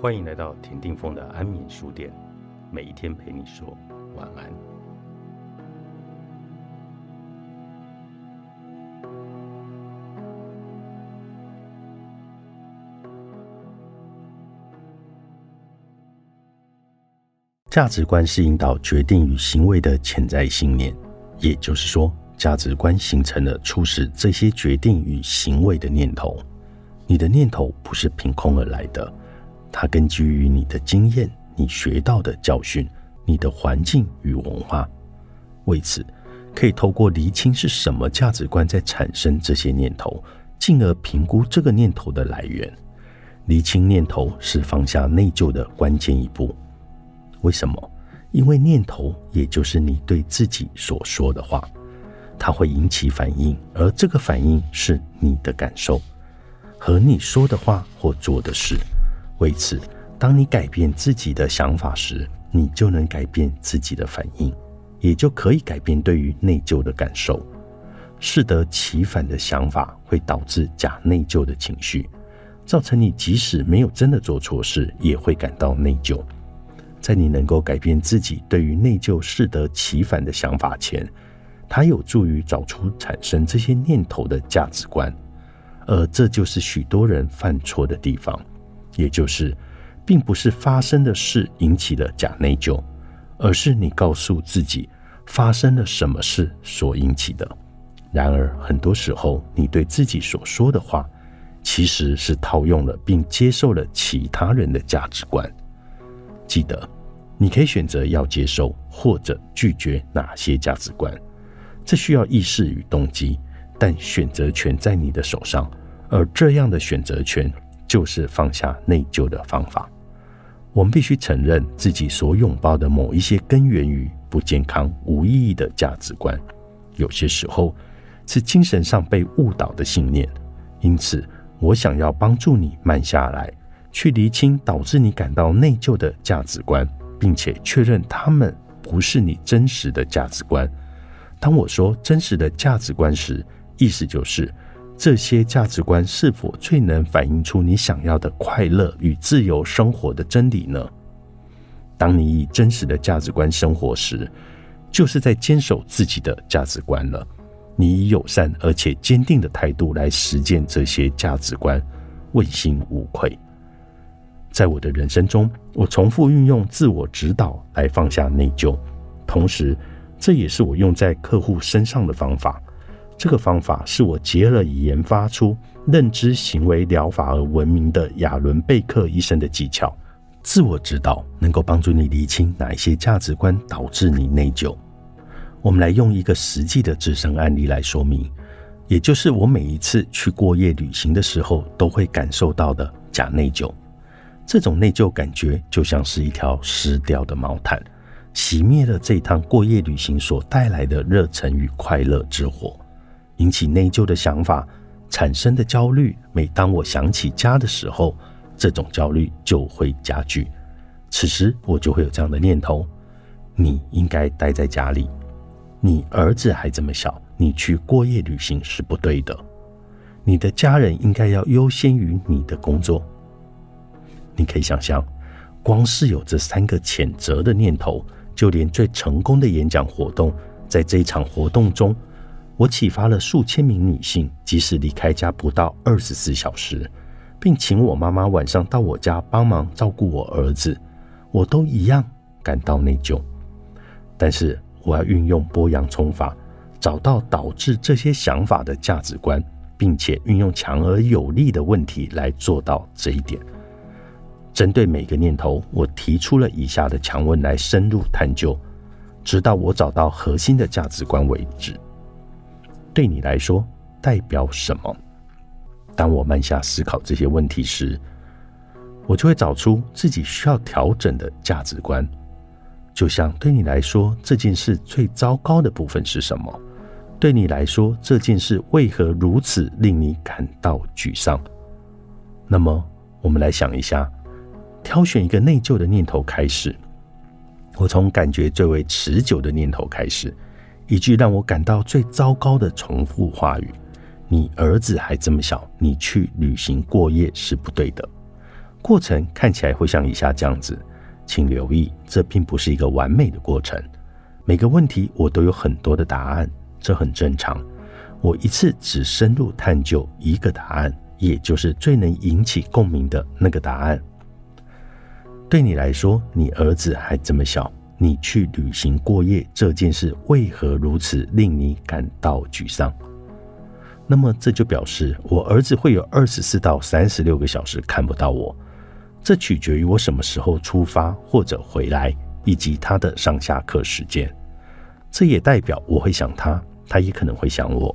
欢迎来到田定峰的安眠书店，每一天陪你说晚安。价值观是引导决定与行为的潜在信念，也就是说，价值观形成了促使这些决定与行为的念头。你的念头不是凭空而来的。它根基于你的经验、你学到的教训、你的环境与文化。为此，可以透过厘清是什么价值观在产生这些念头，进而评估这个念头的来源。厘清念头是放下内疚的关键一步。为什么？因为念头也就是你对自己所说的话，它会引起反应，而这个反应是你的感受和你说的话或做的事。为此，当你改变自己的想法时，你就能改变自己的反应，也就可以改变对于内疚的感受。适得其反的想法会导致假内疚的情绪，造成你即使没有真的做错事，也会感到内疚。在你能够改变自己对于内疚适得其反的想法前，它有助于找出产生这些念头的价值观，而这就是许多人犯错的地方。也就是，并不是发生的事引起了假内疚，而是你告诉自己发生了什么事所引起的。然而，很多时候你对自己所说的话，其实是套用了并接受了其他人的价值观。记得，你可以选择要接受或者拒绝哪些价值观，这需要意识与动机，但选择权在你的手上，而这样的选择权。就是放下内疚的方法。我们必须承认自己所拥抱的某一些根源于不健康、无意义的价值观，有些时候是精神上被误导的信念。因此，我想要帮助你慢下来，去厘清导致你感到内疚的价值观，并且确认他们不是你真实的价值观。当我说真实的价值观时，意思就是。这些价值观是否最能反映出你想要的快乐与自由生活的真理呢？当你以真实的价值观生活时，就是在坚守自己的价值观了。你以友善而且坚定的态度来实践这些价值观，问心无愧。在我的人生中，我重复运用自我指导来放下内疚，同时这也是我用在客户身上的方法。这个方法是我结了以研发出认知行为疗法而闻名的亚伦贝克医生的技巧。自我指导能够帮助你理清哪一些价值观导致你内疚。我们来用一个实际的自身案例来说明，也就是我每一次去过夜旅行的时候都会感受到的假内疚。这种内疚感觉就像是一条湿掉的毛毯，熄灭了这趟过夜旅行所带来的热忱与快乐之火。引起内疚的想法产生的焦虑，每当我想起家的时候，这种焦虑就会加剧。此时我就会有这样的念头：你应该待在家里，你儿子还这么小，你去过夜旅行是不对的。你的家人应该要优先于你的工作。你可以想象，光是有这三个谴责的念头，就连最成功的演讲活动，在这一场活动中。我启发了数千名女性，即使离开家不到二十四小时，并请我妈妈晚上到我家帮忙照顾我儿子，我都一样感到内疚。但是我要运用剥洋葱法，找到导致这些想法的价值观，并且运用强而有力的问题来做到这一点。针对每个念头，我提出了以下的强问来深入探究，直到我找到核心的价值观为止。对你来说代表什么？当我慢下思考这些问题时，我就会找出自己需要调整的价值观。就像对你来说这件事最糟糕的部分是什么？对你来说这件事为何如此令你感到沮丧？那么，我们来想一下，挑选一个内疚的念头开始。我从感觉最为持久的念头开始。一句让我感到最糟糕的重复话语：“你儿子还这么小，你去旅行过夜是不对的。”过程看起来会像以下这样子，请留意，这并不是一个完美的过程。每个问题我都有很多的答案，这很正常。我一次只深入探究一个答案，也就是最能引起共鸣的那个答案。对你来说，你儿子还这么小，你去旅行过夜这件事为何如此令你感到沮丧？那么这就表示我儿子会有二十四到三十六个小时看不到我，这取决于我什么时候出发或者回来，以及他的上下课时间。这也代表我会想他，他也可能会想我。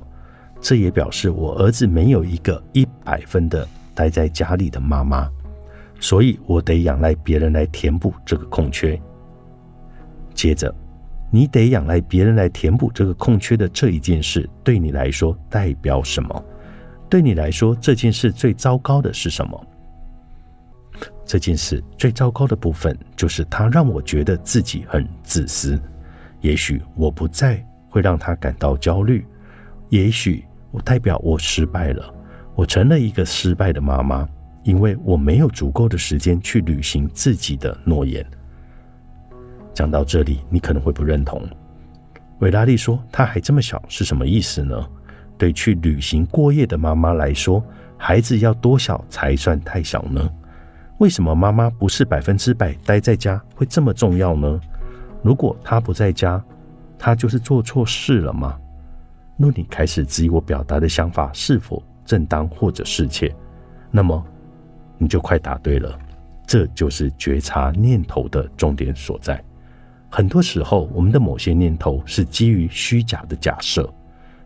这也表示我儿子没有一个一百分的待在家里的妈妈，所以我得仰赖别人来填补这个空缺。接着，你得仰赖别人来填补这个空缺的这一件事，对你来说代表什么？对你来说，这件事最糟糕的是什么？这件事最糟糕的部分就是它让我觉得自己很自私。也许我不再会让他感到焦虑。也许我代表我失败了，我成了一个失败的妈妈，因为我没有足够的时间去履行自己的诺言。讲到这里，你可能会不认同。维拉利说：“他还这么小，是什么意思呢？”对去旅行过夜的妈妈来说，孩子要多小才算太小呢？为什么妈妈不是百分之百待在家会这么重要呢？如果他不在家，他就是做错事了吗？若你开始质疑我表达的想法是否正当或者适切，那么你就快答对了。这就是觉察念头的重点所在。很多时候，我们的某些念头是基于虚假的假设，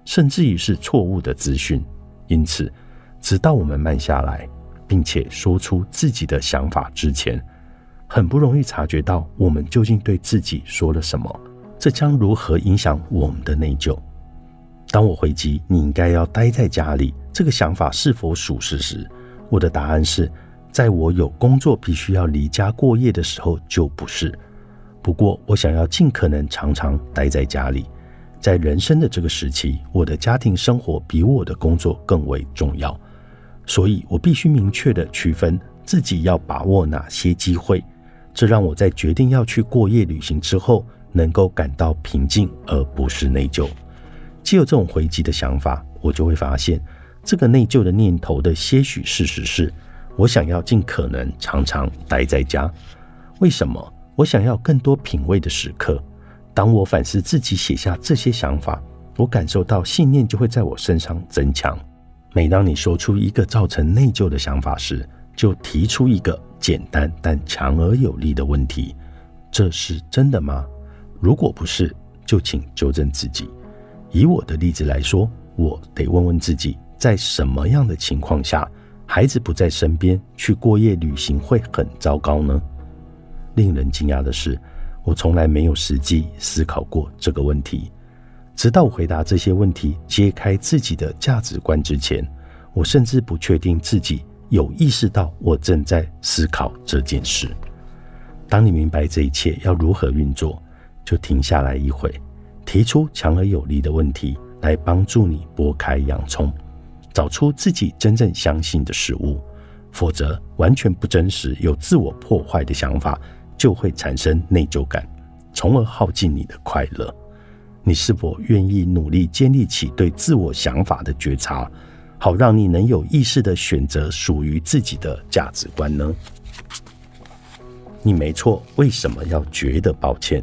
甚至于是错误的资讯。因此，直到我们慢下来，并且说出自己的想法之前，很不容易察觉到我们究竟对自己说了什么。这将如何影响我们的内疚？当我回击你应该要待在家里这个想法是否属实时，我的答案是：在我有工作必须要离家过夜的时候就不是。不过，我想要尽可能常常待在家里。在人生的这个时期，我的家庭生活比我的工作更为重要，所以我必须明确的区分自己要把握哪些机会。这让我在决定要去过夜旅行之后，能够感到平静，而不是内疚。既有这种回击的想法，我就会发现，这个内疚的念头的些许事实是：我想要尽可能常常待在家。为什么？我想要更多品味的时刻。当我反思自己写下这些想法，我感受到信念就会在我身上增强。每当你说出一个造成内疚的想法时，就提出一个简单但强而有力的问题：这是真的吗？如果不是，就请纠正自己。以我的例子来说，我得问问自己，在什么样的情况下，孩子不在身边去过夜旅行会很糟糕呢？令人惊讶的是，我从来没有实际思考过这个问题。直到回答这些问题、揭开自己的价值观之前，我甚至不确定自己有意识到我正在思考这件事。当你明白这一切要如何运作，就停下来一会。提出强而有力的问题，来帮助你剥开洋葱，找出自己真正相信的事物。否则，完全不真实、有自我破坏的想法，就会产生内疚感，从而耗尽你的快乐。你是否愿意努力建立起对自我想法的觉察，好让你能有意识的选择属于自己的价值观呢？你没错，为什么要觉得抱歉？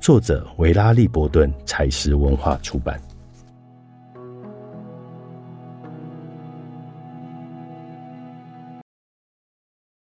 作者维拉利·伯顿，采石文化出版。